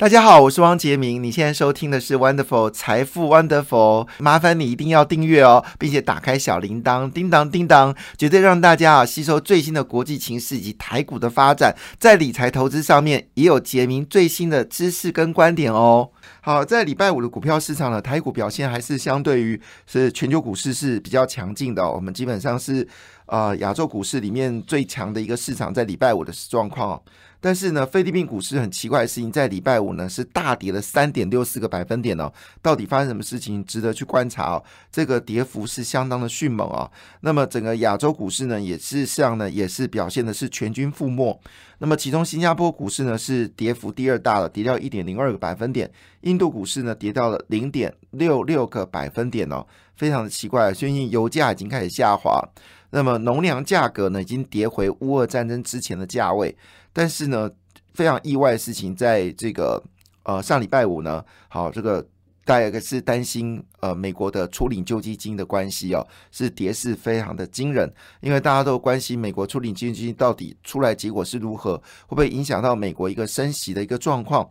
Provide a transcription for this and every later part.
大家好，我是汪杰明。你现在收听的是 Wonderful 财富 Wonderful，麻烦你一定要订阅哦，并且打开小铃铛，叮当叮当，绝对让大家啊吸收最新的国际情势以及台股的发展，在理财投资上面也有杰明最新的知识跟观点哦。好，在礼拜五的股票市场呢，台股表现还是相对于是全球股市是比较强劲的。我们基本上是呃亚洲股市里面最强的一个市场，在礼拜五的状况。但是呢，菲律宾股市很奇怪的事情，在礼拜五呢是大跌了三点六四个百分点哦。到底发生什么事情，值得去观察哦。这个跌幅是相当的迅猛啊。那么整个亚洲股市呢，也是像呢，也是表现的是全军覆没。那么其中新加坡股市呢是跌幅第二大了，跌掉一点零二个百分点。印度股市呢跌到了零点六六个百分点哦，非常的奇怪。最近油价已经开始下滑，那么农粮价格呢已经跌回乌俄战争之前的价位。但是呢，非常意外的事情，在这个呃上礼拜五呢，好，这个大家是担心呃美国的初领救济金的关系哦，是跌势非常的惊人，因为大家都关心美国初领救济金到底出来结果是如何，会不会影响到美国一个升息的一个状况。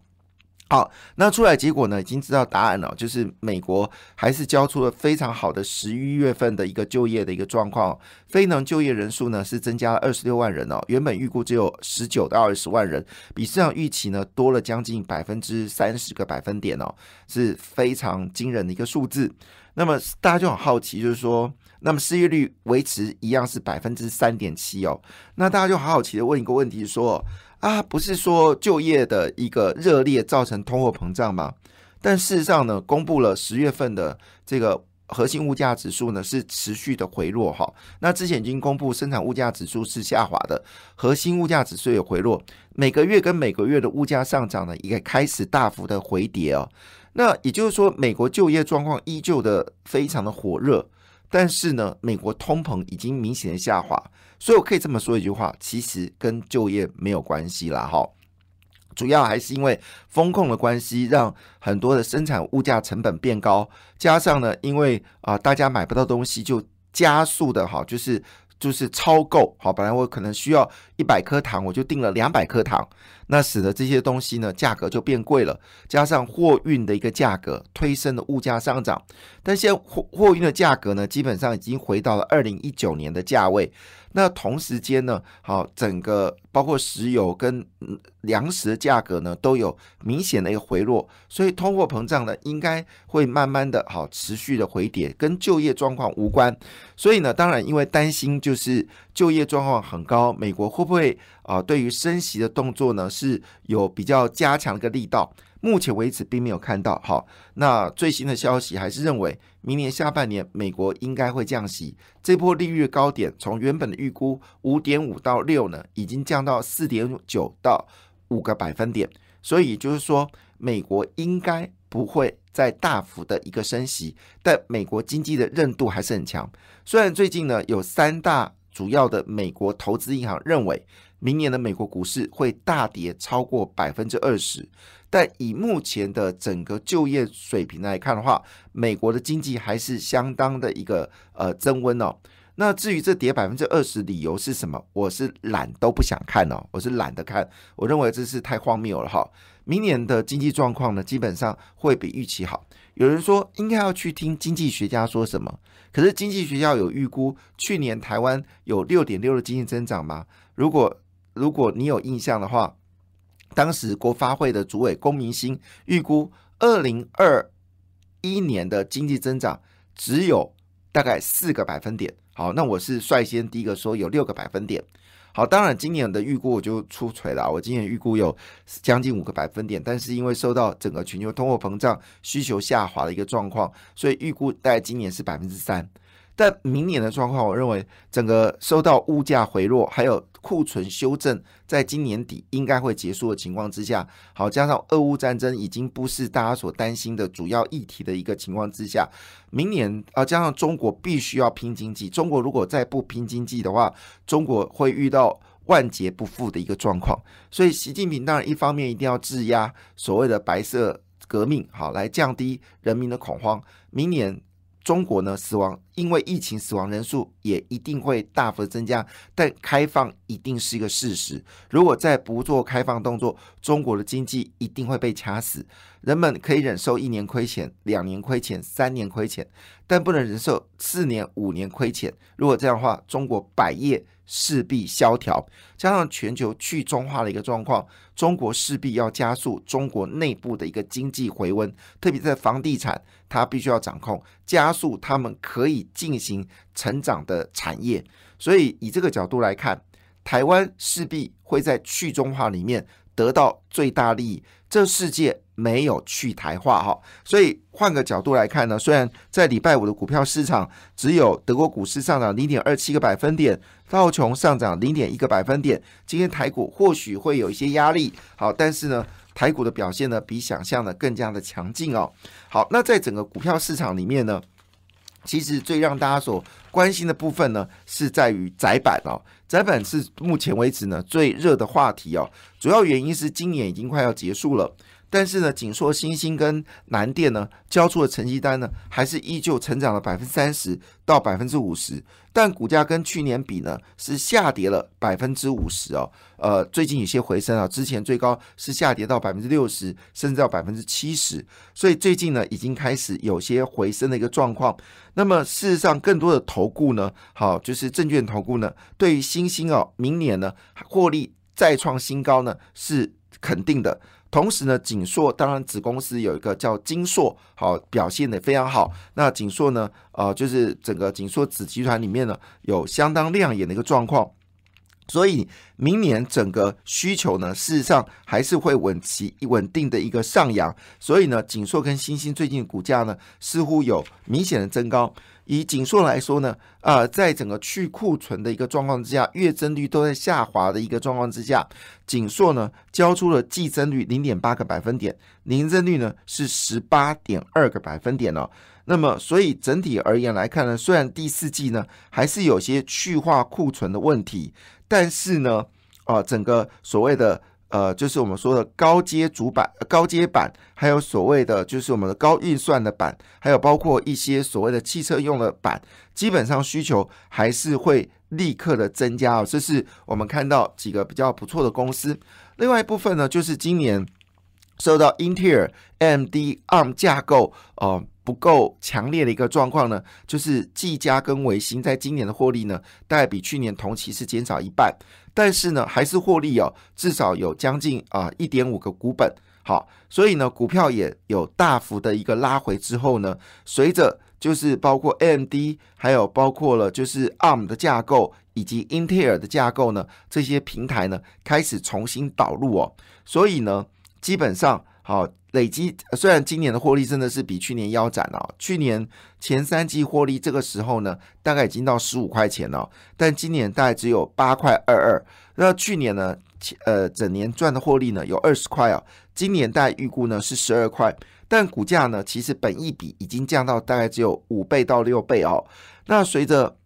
好，那出来结果呢？已经知道答案了，就是美国还是交出了非常好的十一月份的一个就业的一个状况，非农就业人数呢是增加了二十六万人哦，原本预估只有十九到二十万人，比市场预期呢多了将近百分之三十个百分点哦，是非常惊人的一个数字。那么大家就很好奇，就是说，那么失业率维持一样是百分之三点七哦，那大家就好好奇的问一个问题说。啊，不是说就业的一个热烈造成通货膨胀吗？但事实上呢，公布了十月份的这个核心物价指数呢是持续的回落哈。那之前已经公布生产物价指数是下滑的，核心物价指数也回落，每个月跟每个月的物价上涨呢也开始大幅的回跌哦。那也就是说，美国就业状况依旧的非常的火热，但是呢，美国通膨已经明显的下滑。所以我可以这么说一句话，其实跟就业没有关系啦，哈，主要还是因为风控的关系，让很多的生产物价成本变高，加上呢，因为啊大家买不到东西，就加速的哈，就是就是超购，好，本来我可能需要一百颗糖，我就订了两百颗糖。那使得这些东西呢，价格就变贵了，加上货运的一个价格推升了物价上涨。但现在货货运的价格呢，基本上已经回到了二零一九年的价位。那同时间呢，好，整个包括石油跟粮食的价格呢，都有明显的一个回落。所以通货膨胀呢，应该会慢慢的好持续的回跌，跟就业状况无关。所以呢，当然因为担心就是就业状况很高，美国会不会？啊，对于升息的动作呢，是有比较加强的一个力道。目前为止并没有看到。好，那最新的消息还是认为，明年下半年美国应该会降息。这波利率高点从原本的预估五点五到六呢，已经降到四点九到五个百分点。所以就是说，美国应该不会再大幅的一个升息，但美国经济的韧度还是很强。虽然最近呢，有三大主要的美国投资银行认为。明年的美国股市会大跌超过百分之二十，但以目前的整个就业水平来看的话，美国的经济还是相当的一个呃增温哦。那至于这跌百分之二十理由是什么，我是懒都不想看哦，我是懒得看，我认为这是太荒谬了哈。明年的经济状况呢，基本上会比预期好。有人说应该要去听经济学家说什么，可是经济学家有预估去年台湾有六点六的经济增长吗？如果如果你有印象的话，当时国发会的主委龚明鑫预估二零二一年的经济增长只有大概四个百分点。好，那我是率先第一个说有六个百分点。好，当然今年的预估我就出锤了，我今年预估有将近五个百分点，但是因为受到整个全球通货膨胀、需求下滑的一个状况，所以预估大概今年是百分之三。但明年的状况，我认为整个受到物价回落，还有库存修正，在今年底应该会结束的情况之下，好加上俄乌战争已经不是大家所担心的主要议题的一个情况之下，明年啊加上中国必须要拼经济，中国如果再不拼经济的话，中国会遇到万劫不复的一个状况。所以习近平当然一方面一定要质押所谓的白色革命，好来降低人民的恐慌。明年。中国呢，死亡因为疫情死亡人数也一定会大幅增加，但开放一定是一个事实。如果再不做开放动作，中国的经济一定会被掐死。人们可以忍受一年亏钱、两年亏钱、三年亏钱，但不能忍受四年、五年亏钱。如果这样的话，中国百业势必萧条，加上全球去中化的一个状况，中国势必要加速中国内部的一个经济回温，特别在房地产，它必须要掌控，加速他们可以进行成长的产业。所以以这个角度来看，台湾势必会在去中化里面得到最大利益。这世界。没有去台化哈，所以换个角度来看呢，虽然在礼拜五的股票市场只有德国股市上涨零点二七个百分点，道琼上涨零点一个百分点，今天台股或许会有一些压力，好，但是呢，台股的表现呢比想象的更加的强劲哦。好，那在整个股票市场里面呢，其实最让大家所关心的部分呢，是在于窄板哦，窄板是目前为止呢最热的话题哦，主要原因是今年已经快要结束了。但是呢，锦硕、新兴跟南电呢交出的成绩单呢，还是依旧成长了百分之三十到百分之五十，但股价跟去年比呢是下跌了百分之五十哦。呃，最近有些回升啊，之前最高是下跌到百分之六十，甚至到百分之七十，所以最近呢已经开始有些回升的一个状况。那么事实上，更多的投顾呢，好就是证券投顾呢，对于新兴哦，明年呢获利再创新高呢是肯定的。同时呢，锦硕当然子公司有一个叫金硕，好表现的非常好。那锦硕呢，呃，就是整个锦硕子集团里面呢，有相当亮眼的一个状况。所以明年整个需求呢，事实上还是会稳其稳定的一个上扬。所以呢，锦硕跟新兴最近股价呢，似乎有明显的增高。以锦硕来说呢，啊，在整个去库存的一个状况之下，月增率都在下滑的一个状况之下，锦硕呢交出了季增率零点八个百分点，年增率呢是十八点二个百分点哦。那么，所以整体而言来看呢，虽然第四季呢还是有些去化库存的问题，但是呢，啊，整个所谓的。呃，就是我们说的高阶主板、高阶板，还有所谓的就是我们的高运算的板，还有包括一些所谓的汽车用的板，基本上需求还是会立刻的增加哦。这是我们看到几个比较不错的公司。另外一部分呢，就是今年受到英特尔、AMD、ARM 架构呃不够强烈的一个状况呢，就是技嘉跟维新在今年的获利呢，大概比去年同期是减少一半。但是呢，还是获利哦，至少有将近啊一点五个股本，好，所以呢，股票也有大幅的一个拉回之后呢，随着就是包括 AMD，还有包括了就是 ARM 的架构以及英特尔的架构呢，这些平台呢开始重新导入哦，所以呢，基本上好。累积虽然今年的获利真的是比去年腰斩了，去年前三季获利这个时候呢，大概已经到十五块钱了，但今年大概只有八块二二。那去年呢，呃，整年赚的获利呢有二十块哦，今年大概预估呢是十二块，但股价呢其实本益比已经降到大概只有五倍到六倍哦。那随着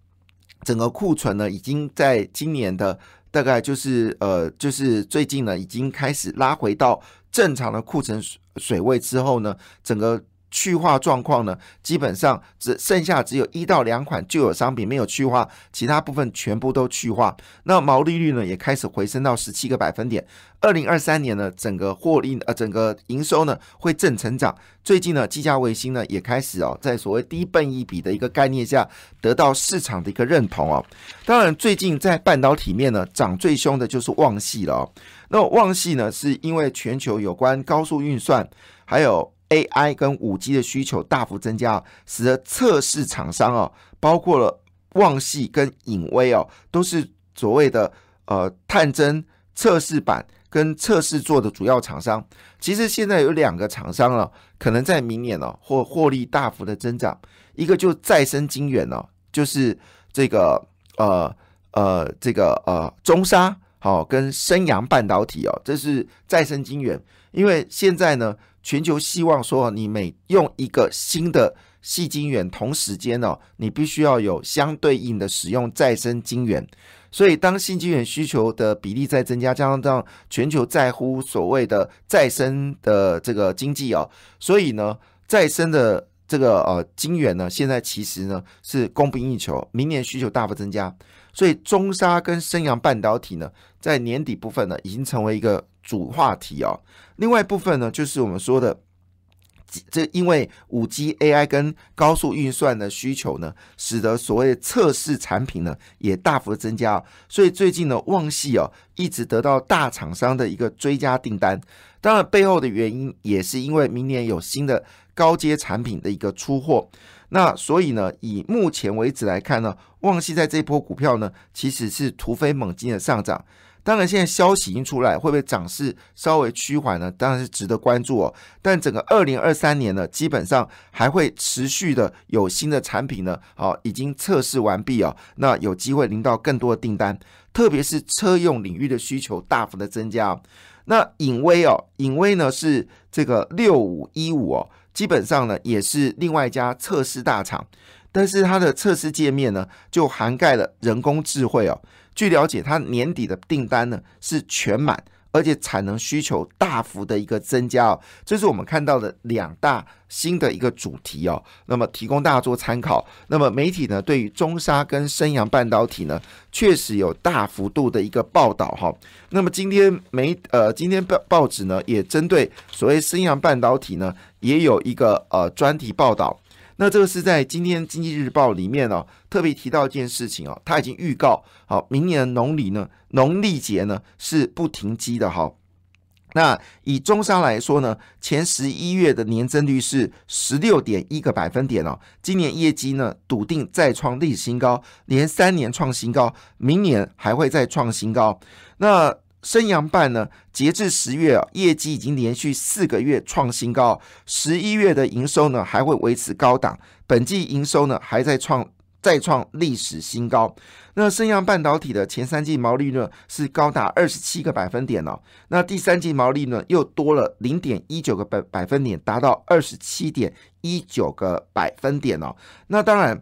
整个库存呢，已经在今年的大概就是呃，就是最近呢，已经开始拉回到正常的库存。水位之后呢，整个去化状况呢，基本上只剩下只有一到两款旧有商品没有去化，其他部分全部都去化。那毛利率呢，也开始回升到十七个百分点。二零二三年呢，整个获利呃，整个营收呢会正成长。最近呢，技嘉卫星呢也开始哦，在所谓低笨一比的一个概念下，得到市场的一个认同哦。当然，最近在半导体面呢，涨最凶的就是旺系了哦。那旺系呢，是因为全球有关高速运算，还有 AI 跟五 G 的需求大幅增加，使得测试厂商哦，包括了旺系跟影威哦，都是所谓的呃探针测试板跟测试座的主要厂商。其实现在有两个厂商了，可能在明年哦，或获利大幅的增长。一个就再生晶圆哦，就是这个呃呃这个呃中沙。好，跟升阳半导体哦，这是再生晶圆。因为现在呢，全球希望说，你每用一个新的细晶圆，同时间哦，你必须要有相对应的使用再生晶圆。所以，当新晶圆需求的比例在增加，加上这样全球在乎所谓的再生的这个经济哦，所以呢，再生的。这个呃晶圆呢，现在其实呢是供不应求，明年需求大幅增加，所以中沙跟升阳半导体呢，在年底部分呢，已经成为一个主话题哦。另外一部分呢，就是我们说的。这因为五 G AI 跟高速运算的需求呢，使得所谓测试产品呢也大幅的增加，所以最近呢旺系哦一直得到大厂商的一个追加订单。当然背后的原因也是因为明年有新的高阶产品的一个出货。那所以呢，以目前为止来看呢，旺系在这波股票呢其实是突飞猛进的上涨。当然，现在消息已经出来，会不会涨势稍微趋缓呢？当然是值得关注哦。但整个二零二三年呢，基本上还会持续的有新的产品呢，好，已经测试完毕哦。那有机会领到更多的订单，特别是车用领域的需求大幅的增加。那影威哦，影威呢是这个六五一五哦，基本上呢也是另外一家测试大厂，但是它的测试界面呢就涵盖了人工智慧哦。据了解，它年底的订单呢是全满，而且产能需求大幅的一个增加哦，这是我们看到的两大新的一个主题哦。那么提供大家做参考。那么媒体呢对于中沙跟升阳半导体呢确实有大幅度的一个报道哈。那么今天媒呃今天报报纸呢也针对所谓升阳半导体呢也有一个呃专题报道。那这个是在今天《经济日报》里面哦，特别提到一件事情哦，他已经预告好，明年的农历呢，农历节呢是不停机的哈。那以中商来说呢，前十一月的年增率是十六点一个百分点哦，今年业绩呢笃定再创历史新高，连三年创新高，明年还会再创新高。那升阳半呢，截至十月啊，业绩已经连续四个月创新高，十一月的营收呢还会维持高档，本季营收呢还在创再创历史新高。那升阳半导体的前三季毛利率是高达二十七个百分点哦，那第三季毛利呢又多了零点一九个百百分点，达到二十七点一九个百分点哦。那当然。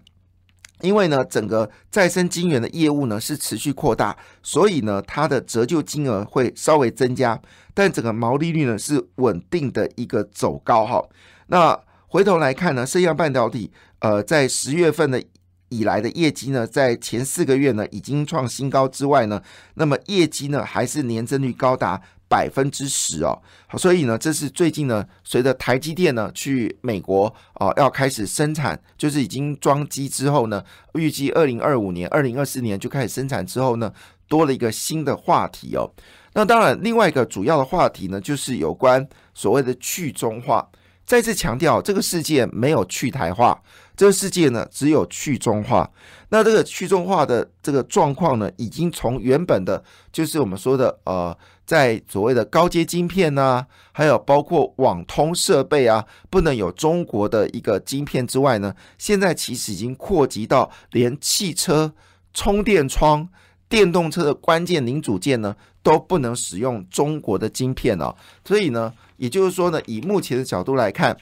因为呢，整个再生晶圆的业务呢是持续扩大，所以呢，它的折旧金额会稍微增加，但整个毛利率呢是稳定的一个走高哈。那回头来看呢，升阳半导体呃在十月份的以来的业绩呢，在前四个月呢已经创新高之外呢，那么业绩呢还是年增率高达。百分之十哦，所以呢，这是最近呢，随着台积电呢去美国哦，要开始生产，就是已经装机之后呢，预计二零二五年、二零二四年就开始生产之后呢，多了一个新的话题哦。那当然，另外一个主要的话题呢，就是有关所谓的去中化。再次强调，这个世界没有去台化，这个世界呢只有去中化。那这个去中化的这个状况呢，已经从原本的，就是我们说的呃。在所谓的高阶晶片呐，还有包括网通设备啊，不能有中国的一个晶片之外呢，现在其实已经扩及到连汽车充电窗、电动车的关键零组件呢，都不能使用中国的晶片哦。所以呢，也就是说呢，以目前的角度来看，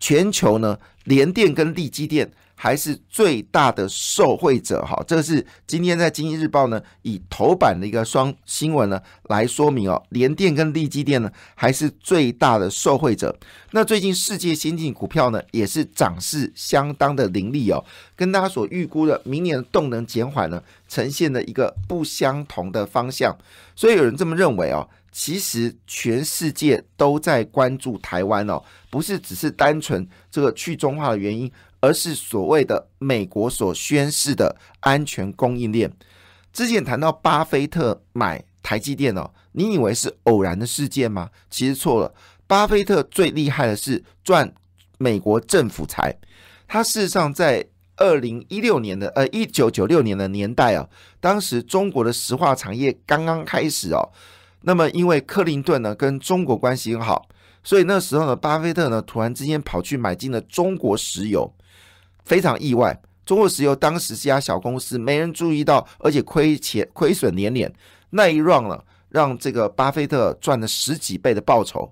全球呢，联电跟力基电。还是最大的受惠者哈，这是今天在《经济日报》呢以头版的一个双新闻呢来说明哦，联电跟力基电呢还是最大的受惠者。那最近世界先进股票呢也是涨势相当的凌厉哦，跟大家所预估的明年动能减缓呢呈现了一个不相同的方向。所以有人这么认为哦，其实全世界都在关注台湾哦，不是只是单纯这个去中化的原因。而是所谓的美国所宣示的安全供应链。之前谈到巴菲特买台积电哦，你以为是偶然的事件吗？其实错了。巴菲特最厉害的是赚美国政府财。他事实上在二零一六年的呃一九九六年的年代啊，当时中国的石化产业刚刚开始哦。那么因为克林顿呢跟中国关系很好，所以那时候呢，巴菲特呢突然之间跑去买进了中国石油。非常意外，中国石油当时是家小公司，没人注意到，而且亏钱亏损连连。那一 round 了，让这个巴菲特赚了十几倍的报酬。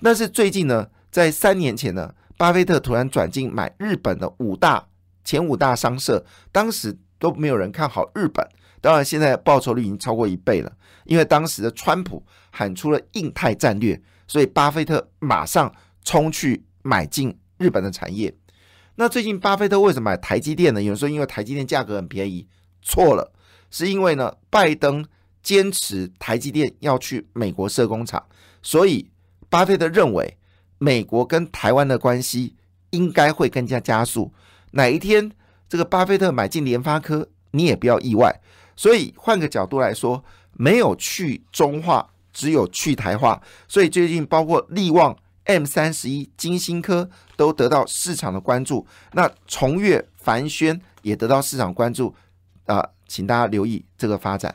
但是最近呢，在三年前呢，巴菲特突然转进买日本的五大前五大商社，当时都没有人看好日本。当然，现在报酬率已经超过一倍了，因为当时的川普喊出了印太战略，所以巴菲特马上冲去买进。日本的产业。那最近巴菲特为什么买台积电呢？有人说因为台积电价格很便宜，错了，是因为呢拜登坚持台积电要去美国设工厂，所以巴菲特认为美国跟台湾的关系应该会更加加速。哪一天这个巴菲特买进联发科，你也不要意外。所以换个角度来说，没有去中化，只有去台化。所以最近包括力旺、M 三十一、金星科都得到市场的关注。那重越、凡轩也得到市场关注啊，请大家留意这个发展。